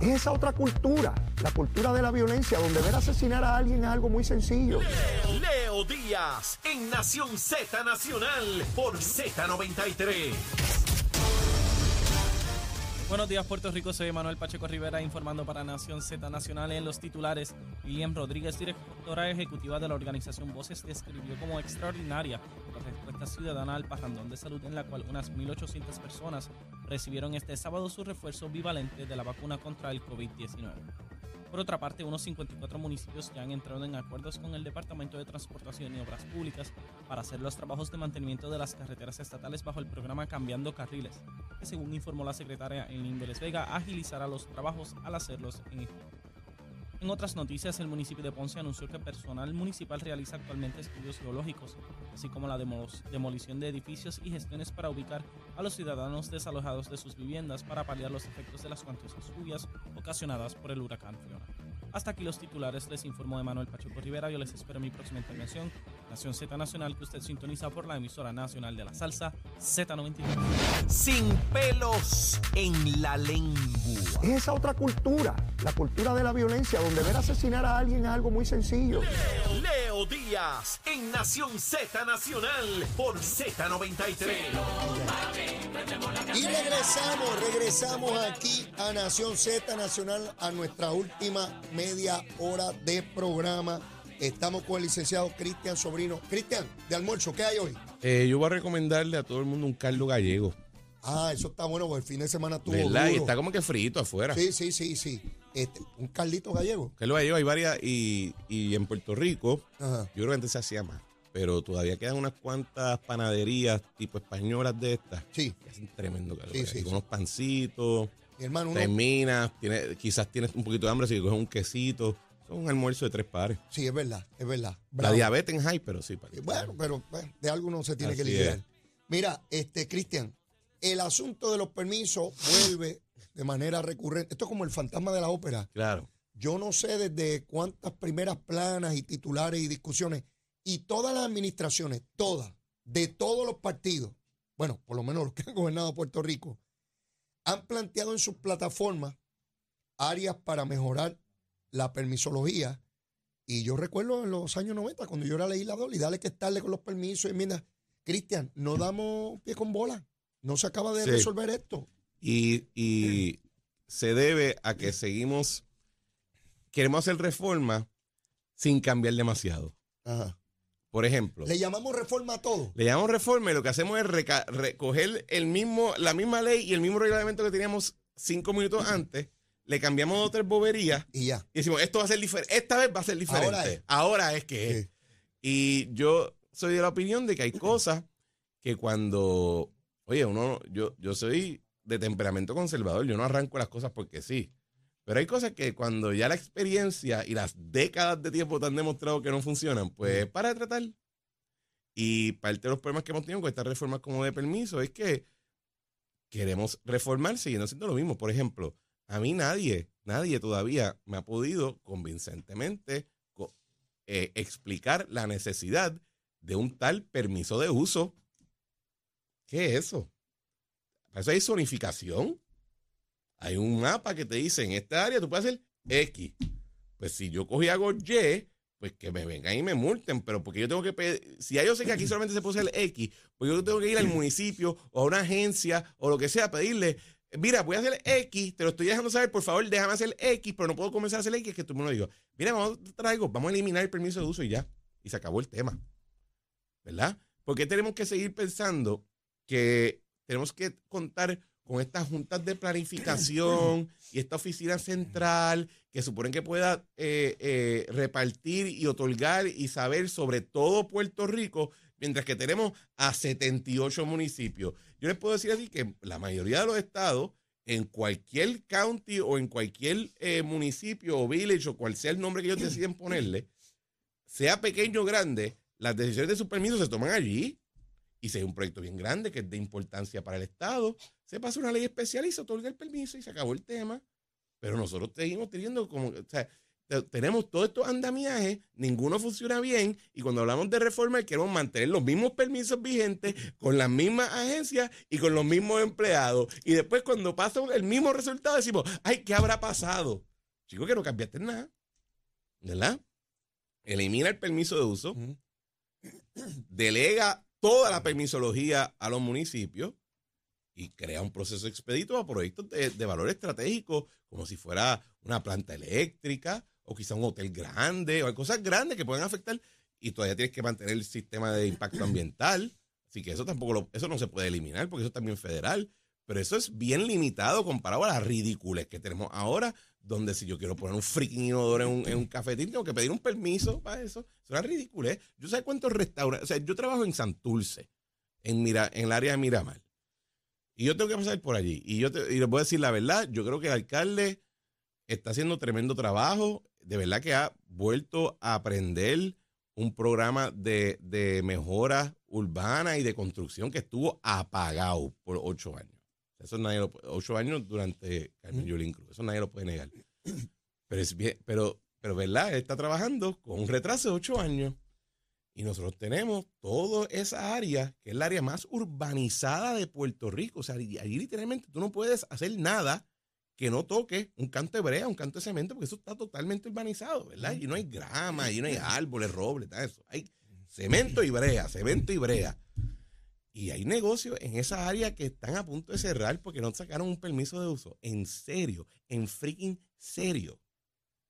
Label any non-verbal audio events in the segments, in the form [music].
Es esa otra cultura, la cultura de la violencia, donde ver asesinar a alguien es algo muy sencillo. Leo Díaz en Nación Z Nacional por Z93. Buenos días, Puerto Rico. Soy Manuel Pacheco Rivera informando para Nación Z Nacional en los titulares. William Rodríguez, directora ejecutiva de la organización Voces, describió como extraordinaria la respuesta ciudadana al parrandón de salud en la cual unas 1.800 personas recibieron este sábado su refuerzo bivalente de la vacuna contra el COVID-19. Por otra parte, unos 54 municipios ya han entrado en acuerdos con el Departamento de Transportación y Obras Públicas para hacer los trabajos de mantenimiento de las carreteras estatales bajo el programa Cambiando Carriles, que según informó la secretaria en Vélez Vega, agilizará los trabajos al hacerlos en en otras noticias, el municipio de Ponce anunció que personal municipal realiza actualmente estudios geológicos, así como la demolición de edificios y gestiones para ubicar a los ciudadanos desalojados de sus viviendas para paliar los efectos de las cuantiosas lluvias ocasionadas por el huracán Fiona. Hasta aquí los titulares, les informó Manuel Pacheco Rivera. Yo les espero en mi próxima intervención, Nación Z Nacional, que usted sintoniza por la emisora nacional de la salsa Z93. Sin pelos en la lengua. Es esa otra cultura, la cultura de la violencia, donde ver asesinar a alguien es algo muy sencillo. Leo Díaz en Nación Z Nacional por Z93. Y regresamos, regresamos aquí a Nación Z Nacional a nuestra última media hora de programa. Estamos con el licenciado Cristian Sobrino. Cristian, de almuerzo, ¿qué hay hoy? Eh, yo voy a recomendarle a todo el mundo un caldo gallego. Ah, eso está bueno, porque el fin de semana estuvo ¿Verdad? Y duro. está como que frito afuera. Sí, sí, sí, sí. Este, un caldito gallego. Caldo gallego hay varias y, y en Puerto Rico, Ajá. yo creo que antes se hacía más. Pero todavía quedan unas cuantas panaderías tipo españolas de estas Sí. que hacen tremendo caldo Sí, sí. Unos pancitos, Mi hermano, uno, terminas, tiene, quizás tienes un poquito de hambre, si coges un quesito. Es un almuerzo de tres pares. sí, es verdad, es verdad. La diabetes en high, pero sí. para que- Bueno, pero bueno, de algo no se tiene que Así lidiar. es. Mira, este, Cristian, el asunto de los permisos vuelve de manera recurrente. Esto es como el fantasma de la ópera. Claro. Yo no sé desde cuántas primeras planas y titulares y discusiones y todas las administraciones, todas, de todos los partidos, bueno, por lo menos los que han gobernado Puerto Rico, han planteado en sus plataformas áreas para mejorar la permisología. Y yo recuerdo en los años 90, cuando yo era legislador, y dale que estarle con los permisos y enmiendas. Cristian, no damos pie con bola. No se acaba de Sí. resolver esto. Y, y se debe a que seguimos, queremos hacer reformas sin cambiar demasiado. Ajá. Por ejemplo, Le llamamos reforma a todo. le llamamos reforma y lo que hacemos es recoger el mismo, la misma ley y el mismo reglamento que teníamos cinco minutos antes, le cambiamos dos o tres boberías Y ya. y decimos, esto va a ser diferente, esta vez va a ser diferente. Ahora es. Ahora es que es. Y yo soy de la opinión de que hay cosas que cuando, oye, uno, yo, yo soy de temperamento conservador, yo no arranco las cosas porque sí. Pero hay cosas que cuando ya la experiencia y las décadas de tiempo te han demostrado que no funcionan, pues para de tratar. Y parte de los problemas que hemos tenido con estas reformas como de permiso es que queremos reformar siguiendo haciendo lo mismo. Por ejemplo, a mí nadie, nadie todavía me ha podido convincentemente co- eh, explicar la necesidad de un tal permiso de uso. ¿Qué es eso? Para eso hay zonificación. Hay un mapa que te dice en esta área tú puedes hacer X. Pues si yo cogí hago Y, pues que me vengan y me multen. Pero porque yo tengo que pedir, si ya yo sé que aquí solamente se puede hacer X, pues yo tengo que ir al municipio o a una agencia o lo que sea a pedirle, mira, voy a hacer X, te lo estoy dejando saber, por favor, déjame hacer X, pero no puedo comenzar a hacer X, que tú me lo digo. Mira, vamos traigo, vamos a eliminar el permiso de uso y ya. Y se acabó el tema. ¿Verdad? Porque tenemos que seguir pensando que tenemos que contar con estas juntas de planificación y esta oficina central que suponen que pueda eh, eh, repartir y otorgar y saber sobre todo Puerto Rico, mientras que tenemos a 78 municipios. Yo les puedo decir así que la mayoría de los estados en cualquier county o en cualquier eh, municipio o village o cual sea el nombre que ellos deciden ponerle, sea pequeño o grande, las decisiones de su permiso se toman allí. Y si hay un proyecto bien grande que es de importancia para el Estado, se pasa una ley especial y se otorga el permiso y se acabó el tema. Pero nosotros seguimos teniendo como, o sea, te- tenemos todos estos andamiajes, ninguno funciona bien y cuando hablamos de reforma queremos mantener los mismos permisos vigentes con las mismas agencias y con los mismos empleados. Y después cuando pasa el mismo resultado decimos, ay, ¿qué habrá pasado? Chico, que no cambiaste nada, ¿verdad? Elimina el permiso de uso, delega toda la permisología a los municipios y crea un proceso expedito a proyectos de, de valor estratégico, como si fuera una planta eléctrica o quizá un hotel grande o cosas grandes que puedan afectar y todavía tienes que mantener el sistema de impacto ambiental. Así que eso tampoco lo- eso no se puede eliminar porque eso es también federal. Pero eso es bien limitado comparado a las ridículas que tenemos ahora, donde si yo quiero poner un freaking inodoro en un, cafetín, tengo que pedir un permiso para eso. Es una ridiculez. Yo sé cuántos restaurantes, o sea, yo trabajo en Santurce, en, Mira, en el área de Miramar. Y yo tengo que pasar por allí. Y yo te, y les voy a decir la verdad, yo creo que el alcalde está haciendo tremendo trabajo. De verdad que ha vuelto a aprender un programa de, de mejora urbana y de construcción que estuvo apagado por ocho años. Eso nadie lo puede- ocho años durante Carmen Yulín Cruz. Eso nadie lo puede negar. Pero es bien, pero, pero verdad, él está trabajando con un retraso de ocho años. Y nosotros tenemos toda esa área, que es la área más urbanizada de Puerto Rico. O sea, allí allí literalmente tú no puedes hacer nada que no toque un canto de brea, un canto de cemento, porque eso está totalmente urbanizado, ¿verdad? Y no hay grama, y no hay árboles, robles, de eso. Hay cemento y brea, cemento y brea. Y hay negocios en esa área que están a punto de cerrar porque no sacaron un permiso de uso. En serio, en freaking serio.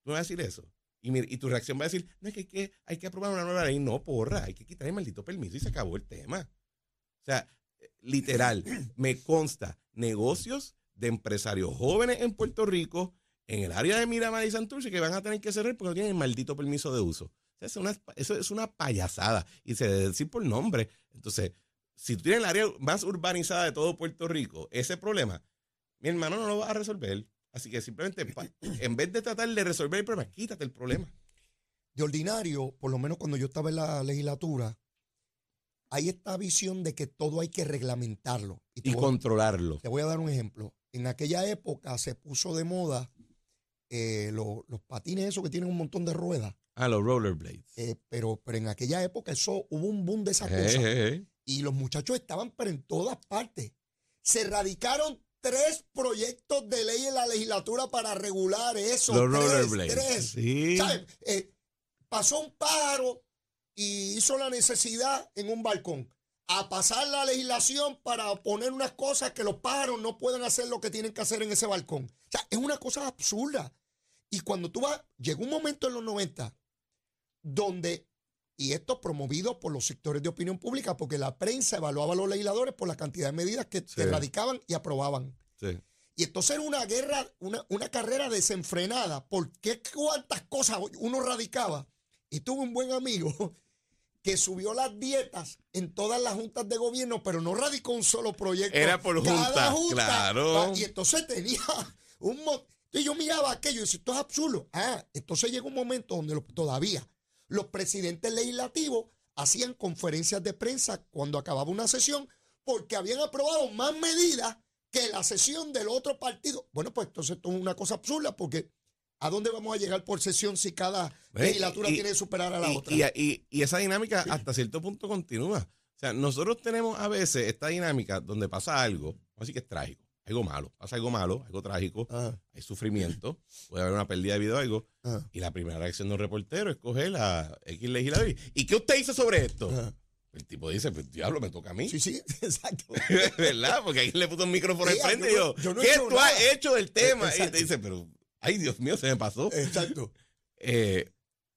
¿Tú me vas a decir eso? Y, mira, y tu reacción va a decir, no, es que hay, que hay que aprobar una nueva ley. No, porra, hay que quitar el maldito permiso y se acabó el tema. O sea, literal, me consta negocios de empresarios jóvenes en Puerto Rico, en el área de Miramar y Santurce, que van a tener que cerrar porque no tienen el maldito permiso de uso. O sea, es una, eso es una payasada y se debe decir por nombre. Entonces, si tú tienes el área más urbanizada de todo Puerto Rico, ese problema, mi hermano no lo va a resolver. Así que simplemente, [clears throat] en vez de tratar de resolver el problema, quítate el problema. De ordinario, por lo menos cuando yo estaba en la legislatura, hay esta visión de que todo hay que reglamentarlo. Y te, Y voy, controlarlo. te voy a dar un ejemplo. En aquella época se puso de moda eh, lo- los patines esos que tienen un montón de ruedas. Ah, los rollerblades. eh, pero, pero en aquella época eso hubo un boom de esas Eh, cosas. Y los muchachos estaban, pero en todas partes. Se radicaron tres proyectos de ley en la legislatura para regular eso. Los tres, rollerblades. tres. Sí. ¿Sabes? Eh, pasó un pájaro y hizo la necesidad en un balcón. A pasar la legislación para poner unas cosas que los pájaros no pueden hacer lo que tienen que hacer en ese balcón. O sea, es una cosa absurda. Y cuando tú vas, llegó un momento en los 90 donde, y esto promovido por los sectores de opinión pública, porque la prensa evaluaba a los legisladores por la cantidad de medidas que, Sí. radicaban y aprobaban. Sí. Y entonces era una guerra, una, una carrera desenfrenada. porque cuántas cosas uno radicaba? Y tuve un buen amigo [laughs] que subió las dietas en todas las juntas de gobierno, pero no radicó un solo proyecto. Era por Cada junta, claro. Y entonces tenía [laughs] un. Y yo miraba aquello y decía, esto es absurdo. Ah, entonces llegó un momento donde lo- todavía los presidentes legislativos hacían conferencias de prensa cuando acababa una sesión porque habían aprobado más medidas que la sesión del otro partido. Bueno, pues entonces esto es una cosa absurda porque ¿a dónde vamos a llegar por sesión si cada legislatura y- tiene que superar a la y, otra? y- y- y esa dinámica hasta cierto punto continúa. O sea, nosotros tenemos a veces esta dinámica donde pasa algo, así que es trágico, algo malo, pasa algo malo, algo trágico, Ah, hay sufrimiento, puede haber una pérdida de vida o algo, ah, y la primera reacción de un reportero es coger a X legislador. y, ¿Y qué usted hizo sobre esto? ah. El tipo dice, pues diablo, me toca a mí. Sí, sí, [laughs] exacto. [laughs] ¿Verdad? Porque ahí le puso un micrófono enfrente y yo yo, no ¿qué tú nada". has hecho del tema? Y te dice, pero, ay, Dios mío, se me pasó. Exacto. [laughs] Eh,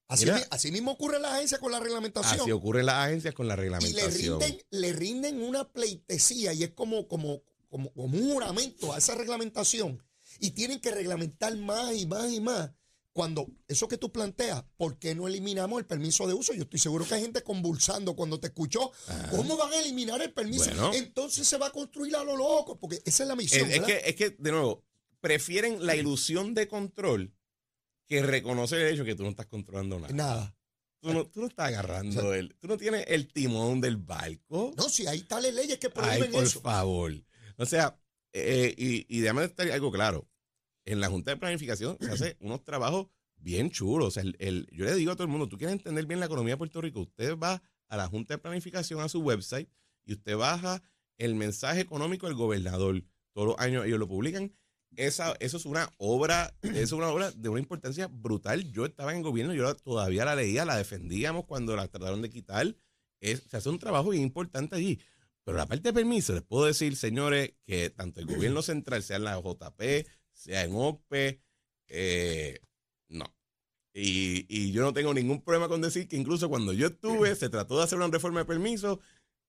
Así, Mira. así mismo ocurre en la agencia con la reglamentación. así ocurre en las agencias con la y le reglamentación. rinden, le rinden una pleitesía y es como, como, como, como un juramento a esa reglamentación. Y tienen que reglamentar más y más y más. cuando eso que tú planteas, ¿por qué no eliminamos el permiso de uso? Yo estoy seguro que hay gente convulsando cuando te escuchó. ¿Cómo van a eliminar el permiso? Bueno. Entonces se va a construir a lo loco, porque esa es la misión. Es, que, es que, de nuevo, prefieren la ilusión de control que reconocer el hecho que tú no estás controlando nada. Nada. Tú no, tú no estás agarrando el. Tú no tienes el timón del barco. No, si hay tales leyes que Ay, prohíben por eso. favor. O sea, eh, y, y déjame estar algo claro. En la Junta de Planificación se hace [clears throat] unos trabajos bien chulos. O sea, el, el- yo le digo a todo el mundo, tú quieres entender bien la economía de Puerto Rico, usted va a la Junta de Planificación, a su website, y usted baja el mensaje económico del gobernador. Todos los años ellos lo publican. Esa, eso es una obra, eso es una obra de una importancia brutal. Yo estaba en el gobierno, yo todavía la leía, la defendíamos cuando la trataron de quitar. Es, se hace un trabajo bien importante allí. Pero la parte de permiso, les puedo decir, señores, que tanto el gobierno [clears throat] central, sea en la JP, sea en OPE, eh, no. Y, y yo no tengo ningún problema con decir que incluso cuando yo estuve, se trató de hacer una reforma de permiso,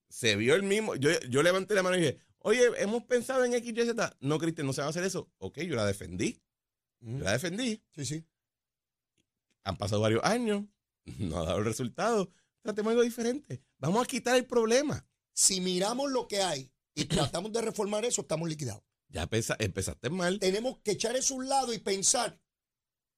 se vio el mismo. Yo, yo levanté la mano y dije, oye, hemos pensado en X, Y, Z. No, Cristian, no se va a hacer eso. Ok, yo la defendí. Yo la defendí. Sí, sí. Han pasado varios años, [laughs] no ha dado el resultado. Tratemos algo diferente. Vamos a quitar el problema. Si miramos lo que hay y [clears throat] tratamos de reformar eso, estamos liquidados. Ya pesa- empezaste mal. Tenemos que echar eso a un lado y pensar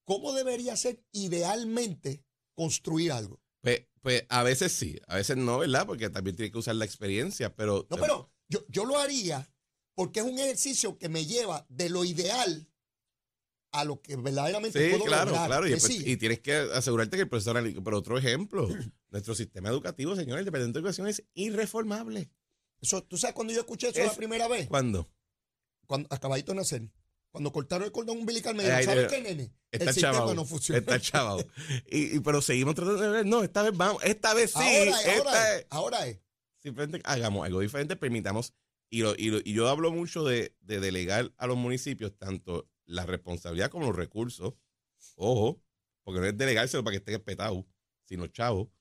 cómo debería ser idealmente construir algo. Pues, pues a veces sí, a veces no, ¿verdad? Porque también tiene que usar la experiencia, pero... No, pero yo, yo lo haría porque es un ejercicio que me lleva de lo ideal a lo que verdaderamente Sí, puedo claro, lograr. claro. Y, sí. y tienes que asegurarte que el profesor. Pero otro ejemplo, nuestro sistema educativo, señores, el Departamento de Educación es irreformable. Eso, ¿Tú sabes cuando yo escuché eso Es- la primera vez? ¿Cuándo? Cuando acabadito de nacer. Cuando cortaron el cordón umbilical me dijeron, ¿sabes qué, nene? Está el sistema no funciona. Está chavado. Y, y- pero seguimos tratando de ver, no, esta vez vamos, esta vez sí. ahora es, ahora es- ahora es. simplemente hagamos algo diferente, permitamos, y, lo- y, lo- y yo hablo mucho de, de delegar a los municipios tanto la responsabilidad como los recursos, ojo, porque no es delegárselo para que esté espetado, sino chavo,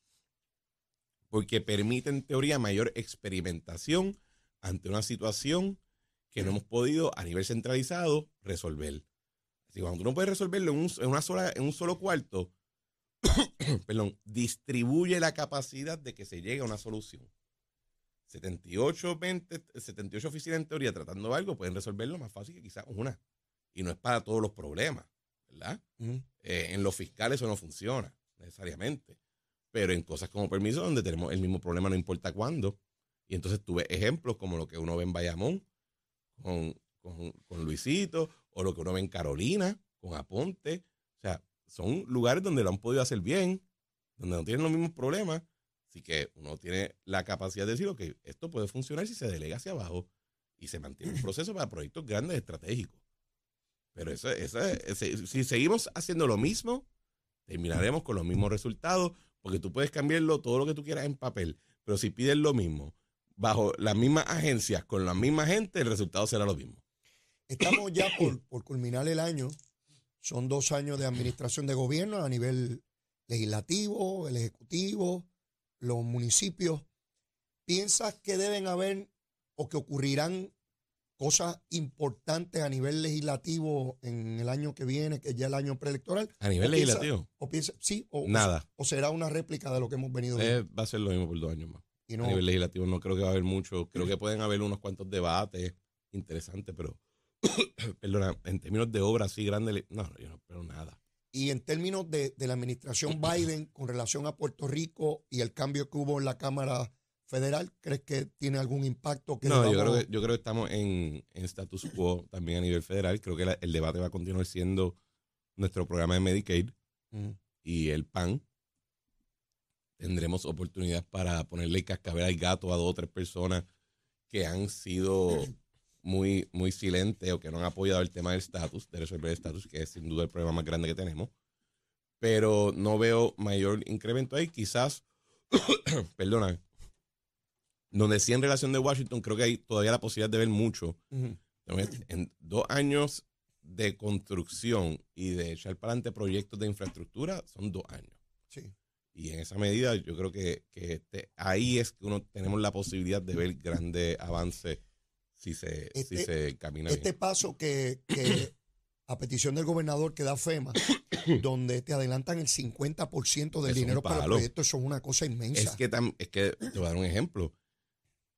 porque permite en teoría mayor experimentación ante una situación que no hemos podido a nivel centralizado resolver. Así que cuando tú no puedes resolverlo en un, en una sola, en un solo cuarto, [coughs] perdón, distribuye la capacidad de que se llegue a una solución. 78, 20, 78 oficinas en teoría tratando algo pueden resolverlo más fácil que quizás una. Y no es para todos los problemas, ¿verdad? Eh, en los fiscales eso no funciona necesariamente. Pero en cosas como permiso, donde tenemos el mismo problema, no importa cuándo. Y entonces tuve ejemplos como lo que uno ve en Bayamón con, con, con Luisito, o lo que uno ve en Carolina con Aponte. O sea, son lugares donde lo han podido hacer bien, donde no tienen los mismos problemas. Así que uno tiene la capacidad de decir, ok, esto puede funcionar si se delega hacia abajo y se mantiene un [clears throat] proceso para proyectos grandes estratégicos. Pero eso, eso es- si, si seguimos haciendo lo mismo, terminaremos con los mismos resultados, porque tú puedes cambiarlo todo lo que tú quieras en papel, pero si pides lo mismo bajo las mismas agencias, con la misma gente, el resultado será lo mismo. Estamos ya [coughs] por, por culminar el año. Son dos años de administración de gobierno a nivel legislativo, el ejecutivo, los municipios. ¿Piensas que deben haber o que ocurrirán cosas importantes a nivel legislativo en el año que viene, que es ya el año preelectoral? A nivel ¿O piensa- legislativo, ¿O piensa, sí? O, Nada. ¿O será una réplica de lo que hemos venido eh, va a ser lo mismo por dos años más. y no, A nivel legislativo no creo que va a haber mucho, creo que [clears throat] pueden haber unos cuantos debates interesantes, pero, [clears throat] perdona, en términos de obra así grande, no, yo no espero nada. Y en términos de, de la administración [clears throat] Biden con relación a Puerto Rico y el cambio que hubo en la Cámara Federal, ¿crees que tiene algún impacto? Que No, yo creo que, yo creo que estamos en, en status quo también a nivel federal. Creo que la- el debate va a continuar siendo nuestro programa de Medicaid Mm. y el PAN. Tendremos oportunidades para ponerle cascabel al gato a dos o tres personas que han sido muy, muy silentes o que no han apoyado el tema del estatus, de resolver el estatus, que es sin duda el problema más grande que tenemos. Pero no veo mayor incremento ahí. Quizás, [coughs] perdona, donde sí en relación de Washington creo que hay todavía la posibilidad de ver mucho. En dos años de construcción y de echar para adelante proyectos de infraestructura son dos años. Sí. Y en esa medida yo creo que, que este, ahí es que uno tenemos la posibilidad de ver grandes avances si se, si Este- se camina Este bien. paso que, que a petición del gobernador que da FEMA, [coughs] donde te adelantan el 50% del Es dinero para el proyecto, eso es una cosa inmensa. Es que, tam- es que te voy a dar un ejemplo.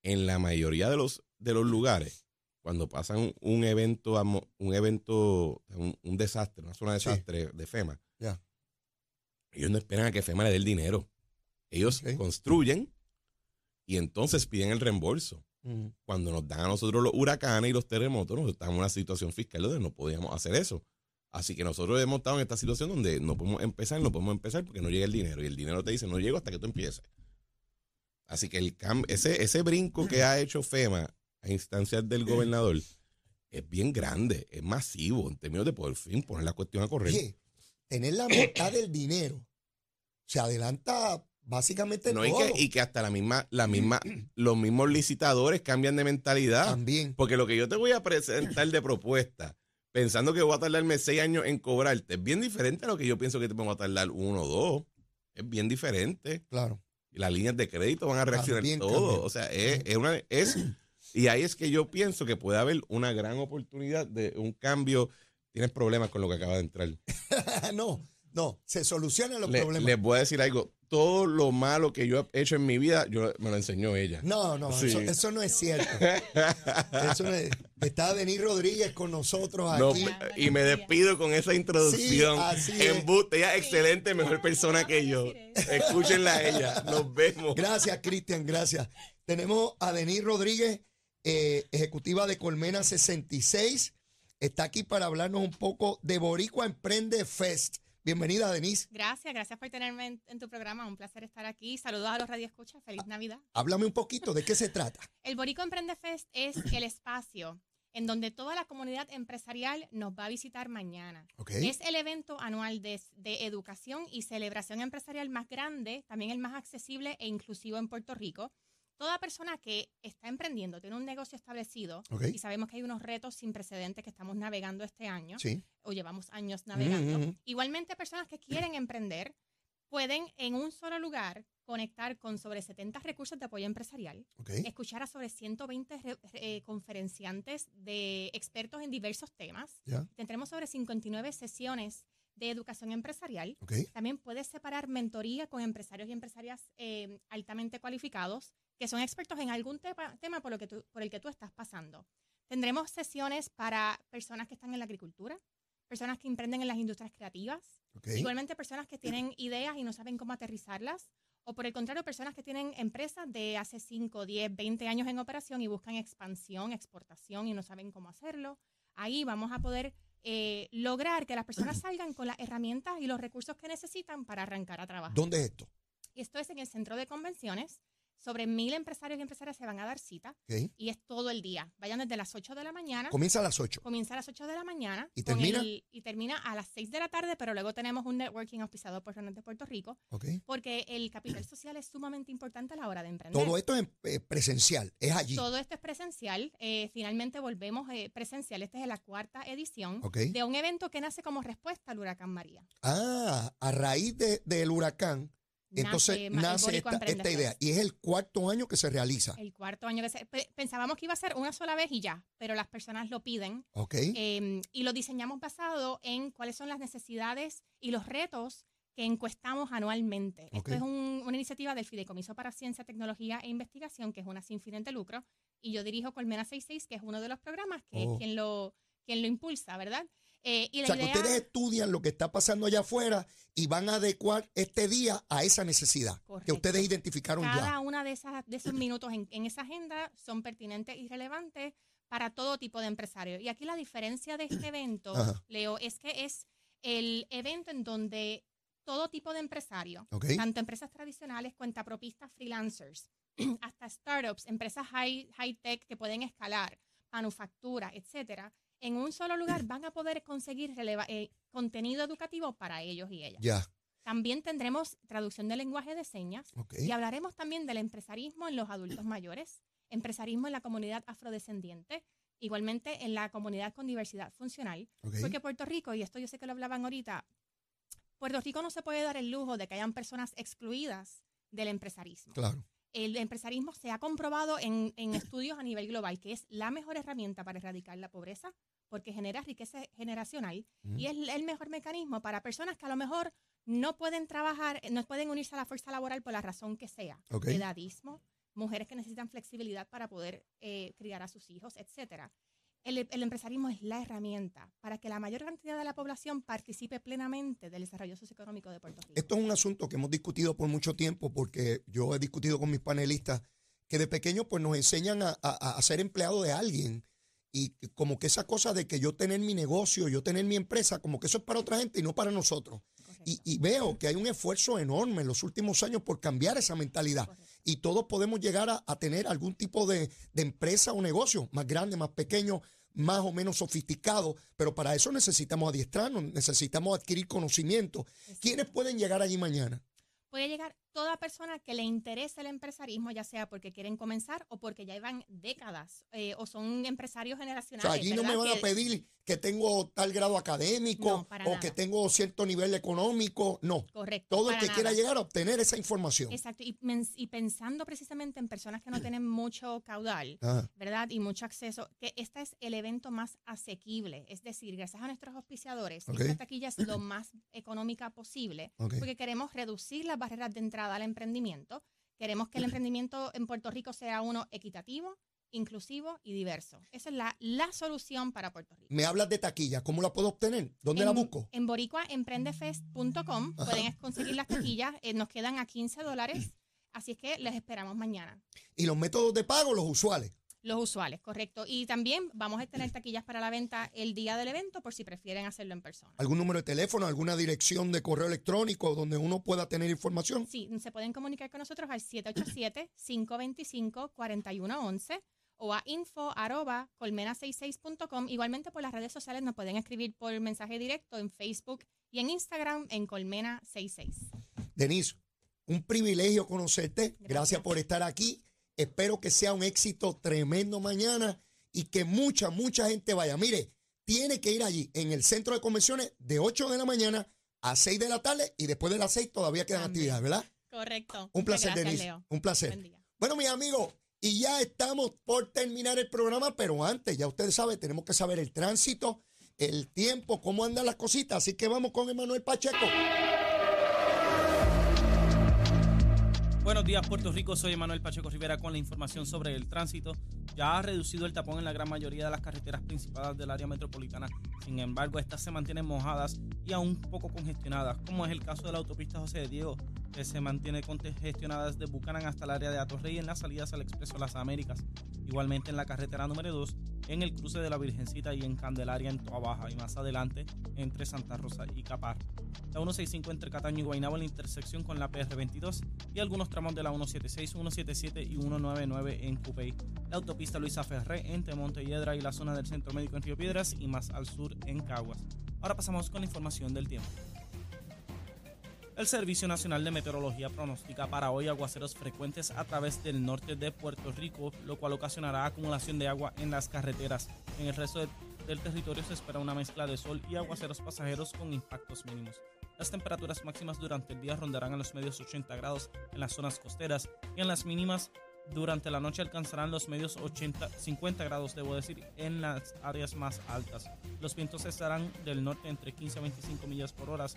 En la mayoría de los, de los lugares, cuando pasan un, evento, un evento, un, un desastre, una zona de Sí. desastre de FEMA, ellos no esperan a que FEMA le dé el dinero. Ellos construyen y entonces piden el reembolso. Cuando nos dan a nosotros los huracanes y los terremotos, nosotros estamos en una situación fiscal donde no podíamos hacer eso. Así que nosotros hemos estado en esta situación donde no podemos empezar, no podemos empezar porque no llega el dinero. Y el dinero te dice, no llego hasta que tú empieces. Así que el ese, ese brinco que ha hecho FEMA a instancias del gobernador es bien grande, es masivo en términos de por fin poner la cuestión a correr. Oye, tener la mitad del dinero se adelanta básicamente No, y, todo. que, y que hasta la misma, la misma, los mismos licitadores cambian de mentalidad. También. Porque lo que yo te voy a presentar de propuesta, pensando que voy a tardarme seis años en cobrarte, es bien diferente a lo que yo pienso que te voy a tardar uno o dos. Es bien diferente. Claro. Y las líneas de crédito van a reaccionar También todo. O sea, es, es una. Es, y ahí es que yo pienso que puede haber una gran oportunidad de un cambio. Tienes problemas con lo que acaba de entrar. [laughs] no, no, se solucionan los Le- problemas. les voy a decir algo. Todo lo malo que yo he hecho en mi vida, yo me lo enseñó ella. No, no, Sí. eso, eso no es cierto. [laughs] Eso no es- Está Denis Rodríguez con nosotros No, aquí. y me despido con esa introducción. Sí. Embuste, ella es excelente, mejor persona que yo. Escúchenla a ella. Nos vemos. Gracias, Cristian, gracias. Tenemos a Denis Rodríguez, eh, ejecutiva de Colmena 66. Está aquí para hablarnos un poco de Boricua Emprende Fest. Bienvenida, Denise. Gracias, gracias por tenerme en, en tu programa. Un placer estar aquí. Saludos a los radioescuchas. Feliz Navidad. Háblame un poquito de qué se trata. El Borico Emprende Fest es el espacio en donde toda la comunidad empresarial nos va a visitar mañana. ¿Ok? Es el evento anual de, de educación y celebración empresarial más grande, también el más accesible e inclusivo en Puerto Rico. Toda persona que está emprendiendo, tiene un negocio establecido Ok. y sabemos que hay unos retos sin precedentes que estamos navegando este año Sí. o llevamos años navegando. Ujú. Igualmente, personas que quieren emprender pueden en un solo lugar conectar con sobre 70 recursos de apoyo empresarial, escuchar a sobre 120 re- eh, conferenciantes de expertos en diversos temas. Tendremos sobre 59 sesiones de educación empresarial. También puedes separar mentoría con empresarios y empresarias eh, altamente cualificados que son expertos en algún tema, tema por, lo que tú- por el que tú estás pasando. Tendremos sesiones para personas que están en la agricultura, personas que emprenden en las industrias creativas, Ok. igualmente personas que tienen ideas y no saben cómo aterrizarlas, o por el contrario, personas que tienen empresas de hace 5, 10, 20 años en operación y buscan expansión, exportación y no saben cómo hacerlo. Ahí vamos a poder eh, lograr que las personas salgan con las herramientas y los recursos que necesitan para arrancar a trabajar. ¿Dónde es esto? Esto es en el centro de convenciones. Sobre mil empresarios y empresarias se van a dar cita y es todo el día. Vayan desde las 8 de la mañana. Comienza a las 8. Comienza a las 8 de la mañana. ¿Y termina? el- y termina a las 6 de la tarde, pero luego tenemos un networking auspiciado por Redes de Puerto Rico, Ok. porque el capital social es sumamente importante a la hora de emprender. Todo esto es eh, presencial, es allí. Todo esto es presencial. Eh, finalmente volvemos eh, presencial. Esta es la cuarta edición de un evento que nace como respuesta al huracán María. Ah, a raíz de- del huracán, entonces nace Boricua esta, esta idea. Y es el cuarto año que se realiza. El cuarto año que se, pe- pensábamos que iba a ser una sola vez y ya, pero las personas lo piden Ok. eh, y lo diseñamos basado en cuáles son las necesidades y los retos que encuestamos anualmente. Ok. Esto es un- una iniciativa del Fideicomiso para Ciencia, Tecnología e Investigación, que es una sin fines de lucro, y yo dirijo Colmena 66, que es uno de los programas que Oh. es quien lo, quien lo impulsa, ¿verdad? Eh, y O sea, que ustedes estudian lo que está pasando allá afuera y van a adecuar este día a esa necesidad que Correcto. ustedes identificaron cada ya. una de, esas, de esos minutos en, en esa agenda son pertinentes y relevantes para todo tipo de empresario. Y aquí la diferencia de este evento, Ajá. Leo, es que es el evento en donde todo tipo de empresario, Ok. tanto empresas tradicionales, cuentapropistas, freelancers, [clears throat] hasta startups, empresas high, high tech que pueden escalar, manufactura, etcétera, en un solo lugar van a poder conseguir releva- eh, contenido educativo para ellos y ellas. Ya. También tendremos traducción de lenguaje de señas Ok. y hablaremos también del empresarismo en los adultos mayores, empresarismo en la comunidad afrodescendiente, igualmente en la comunidad con diversidad funcional, ok. porque Puerto Rico, y esto yo sé que lo hablaban ahorita, Puerto Rico no se puede dar el lujo de que hayan personas excluidas del empresarismo. Claro. El empresarismo se ha comprobado en, en estudios a nivel global que es la mejor herramienta para erradicar la pobreza, porque genera riqueza generacional y es el mejor mecanismo para personas que a lo mejor no pueden trabajar, no pueden unirse a la fuerza laboral por la razón que sea, edadismo, mujeres que necesitan flexibilidad para poder eh, criar a sus hijos, etcétera. El, empresarismo es la herramienta para que la mayor cantidad de la población participe plenamente del desarrollo socioeconómico de Puerto Rico. Esto es un asunto que hemos discutido por mucho tiempo porque yo he discutido con mis panelistas que de pequeño pues nos enseñan a, a- a ser empleado de alguien y como que esa cosa de que yo tener mi negocio, yo tener mi empresa, como que eso es para otra gente y no para nosotros. Y, y veo que hay un esfuerzo enorme en los últimos años por cambiar esa mentalidad. Y todos podemos llegar a, a tener algún tipo de, de empresa o negocio, más grande, más pequeño, más o menos sofisticado, pero para eso necesitamos adiestrarnos, necesitamos adquirir conocimiento. ¿Quiénes pueden llegar allí mañana? Puede llegar toda persona que le interese el empresarismo, ya sea porque quieren comenzar o porque ya llevan décadas eh, o son empresarios O generacionales. sea, allí no me ¿verdad? van a pedir que tengo tal grado académico No, o nada. que tengo cierto nivel económico. No. Correcto. Todo el que quiera nada. llegar a obtener esa información. Exacto. Y, y pensando precisamente en personas que no tienen mucho caudal, Ajá. ¿verdad? Y mucho acceso, que este es el evento más asequible. Es decir, gracias a nuestros auspiciadores, Ok. esta taquilla es lo más económica posible, Ok. porque queremos reducir las barreras de entrada al emprendimiento. Queremos que el emprendimiento en Puerto Rico sea uno equitativo, inclusivo y diverso. Esa es la, la solución para Puerto Rico. Me hablas de taquilla. ¿Cómo la puedo obtener? ¿Dónde la busco? En boricuaemprendefest.com pueden conseguir las taquillas. eh, nos quedan a 15 dólares. Así es que les esperamos mañana. Y los métodos de pago, los usuales. Los usuales, correcto. Y también vamos a tener taquillas para la venta el día del evento por si prefieren hacerlo en persona. ¿Algún número de teléfono, alguna dirección de correo electrónico donde uno pueda tener información? Sí, se pueden comunicar con nosotros al 787-525-4111 o a info arroba colmena66.com. Igualmente por las redes sociales nos pueden escribir por mensaje directo en Facebook y en Instagram en colmena66. Denise, un privilegio conocerte. Gracias. Gracias. por estar aquí. Espero que sea un éxito tremendo mañana y que mucha, mucha gente vaya. Mire, tiene que ir allí en el centro de convenciones de 8 de la mañana a 6 de la tarde y después de las 6 todavía quedan También. actividades, ¿verdad? Correcto. Un placer, gracias, Denise. Leo. Un placer. Bueno, mis amigos, y ya estamos por terminar el programa, pero antes, ya ustedes saben, tenemos que saber el tránsito, el tiempo, cómo andan las cositas. Así que vamos con Emanuel Pacheco. Buenos días, Puerto Rico. Soy Manuel Pacheco Rivera con la información sobre el tránsito. Ya ha reducido el tapón en la gran mayoría de las carreteras principales del área metropolitana. Sin embargo, estas se mantienen mojadas y aún poco congestionadas, como es el caso de la autopista José de Diego, que se mantiene congestionada desde Bucanan hasta el área de Atorrey en las salidas al Expreso Las Américas. Igualmente en la carretera número 2, en el cruce de la Virgencita y en Candelaria en Toa Baja, y más adelante entre Santa Rosa y Capar. La 165 entre Cataño y Guaynabo en la intersección con la PR22 y algunos tramos de la 176, 177 y 199 en Cupey. La autopista Luisa Ferré entre Montelledra y la zona del Centro Médico en Río Piedras y más al sur en Caguas. Ahora pasamos con la información del tiempo. El Servicio Nacional de Meteorología pronostica para hoy aguaceros frecuentes a través del norte de Puerto Rico, lo cual ocasionará acumulación de agua en las carreteras. En el resto de- del territorio se espera una mezcla de sol y aguaceros pasajeros con impactos mínimos. Las temperaturas máximas durante el día rondarán a los medios 80 grados en las zonas costeras y en las mínimas durante la noche alcanzarán los medios 80, 50 grados, debo decir, en las áreas más altas. Los vientos estarán del norte entre 15 a 25 millas por hora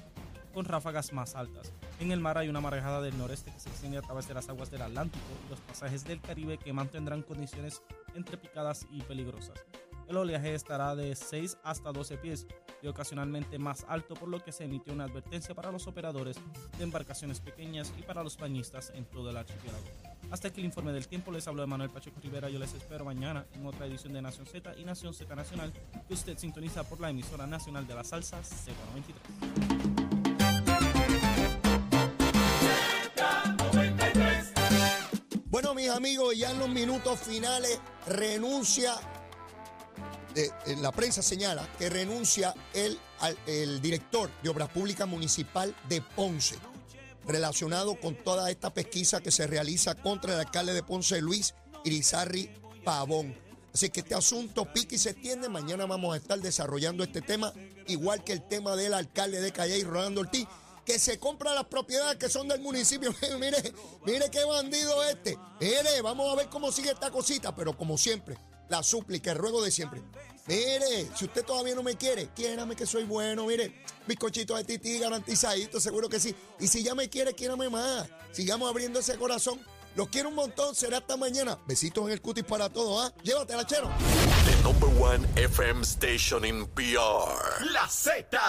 con ráfagas más altas. En el mar hay una marejada del noreste que se extiende a través de las aguas del Atlántico y los pasajes del Caribe que mantendrán condiciones entre picadas y peligrosas. El oleaje estará de 6 hasta 12 pies y ocasionalmente más alto, por lo que se emitió una advertencia para los operadores de embarcaciones pequeñas y para los bañistas en todo el archipiélago. Hasta aquí el informe del tiempo, les hablo de Manuel Pacheco Rivera, yo les espero mañana en otra edición de Nación Z y Nación Z Nacional que usted sintoniza por la emisora nacional de la salsa Z93. Mis amigos, ya en los minutos finales renuncia, eh, la prensa señala que renuncia el, el director de Obras Públicas Municipal de Ponce, relacionado con toda esta pesquisa que se realiza contra el alcalde de Ponce, Luis Irizarri Pavón. Así que este asunto pica y se extiende. Mañana vamos a estar desarrollando este tema, igual que el tema del alcalde de Calle, Rolando Ortiz, que se compra las propiedades que son del municipio. [laughs] mire, mire qué bandido este. Mire, vamos a ver cómo sigue esta cosita, pero como siempre, la súplica, el ruego de siempre. Mire, si usted todavía no me quiere, quiérame que soy bueno, mire, bizcochito de tití garantizadito, seguro que sí. Y si ya me quiere, quiérame más. Sigamos abriendo ese corazón. Los quiero un montón, será hasta mañana. Besitos en el cutis para todos, ¿ah? Llévatela, chero. The number one FM station in PR. La Z.